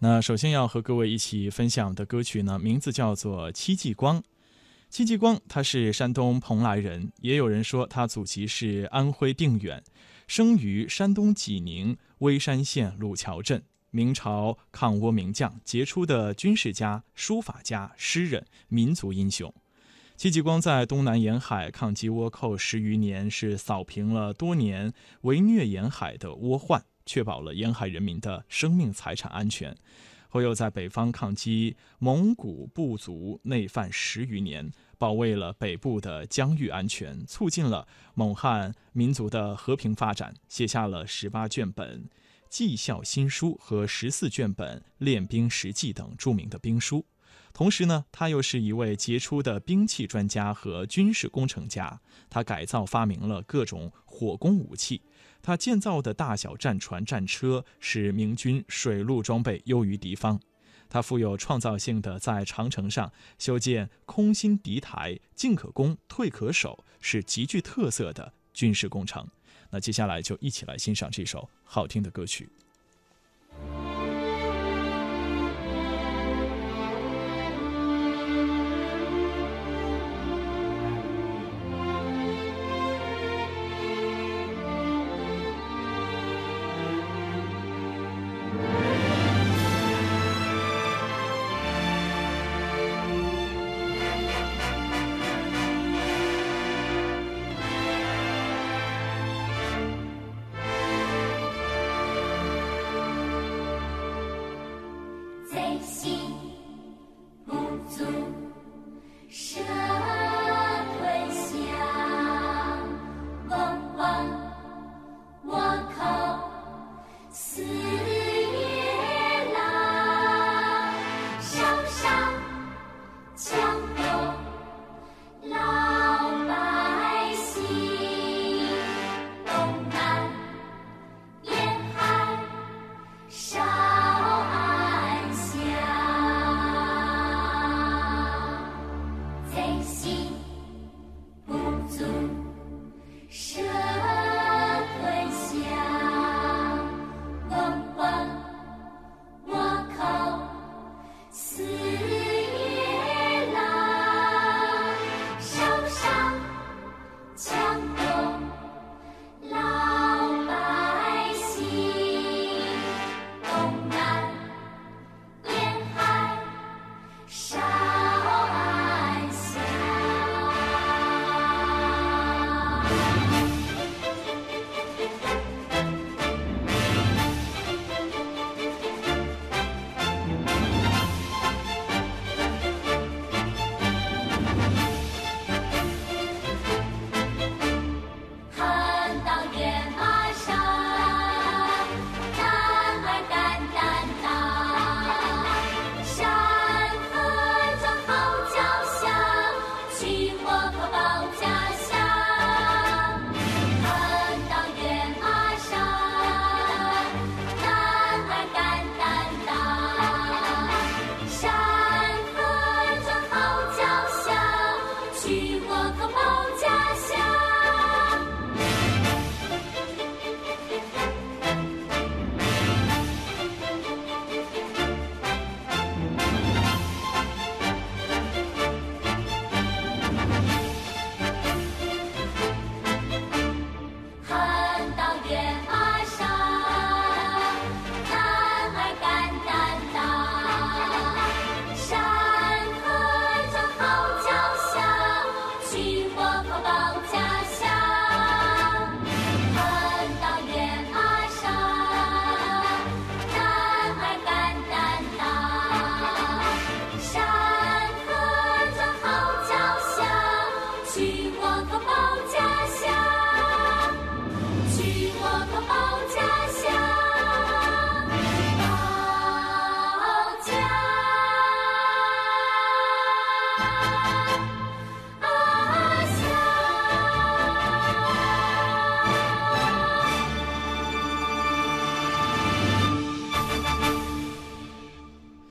那首先要和各位一起分享的歌曲呢，名字叫做《戚继光》。戚继光他是山东蓬莱人，也有人说他祖籍是安徽定远，生于山东济宁微山县鲁桥镇。明朝抗倭名将，杰出的军事家、书法家、诗人、民族英雄。戚继光在东南沿海抗击倭寇十余年，是扫平了多年围虐沿海的倭患。确保了沿海人民的生命财产安全，后又在北方抗击蒙古部族内犯十余年，保卫了北部的疆域安全，促进了蒙汉民族的和平发展，写下了十八卷本纪效新书和十四卷本练兵实记等著名的兵书。同时呢，他又是一位杰出的兵器专家和军事工程家，他改造发明了各种火攻武器。他建造的大小战船、战车使明军水陆装备优于敌方。他富有创造性的在长城上修建空心敌台，进可攻，退可守，是极具特色的军事工程。那接下来就一起来欣赏这首好听的歌曲。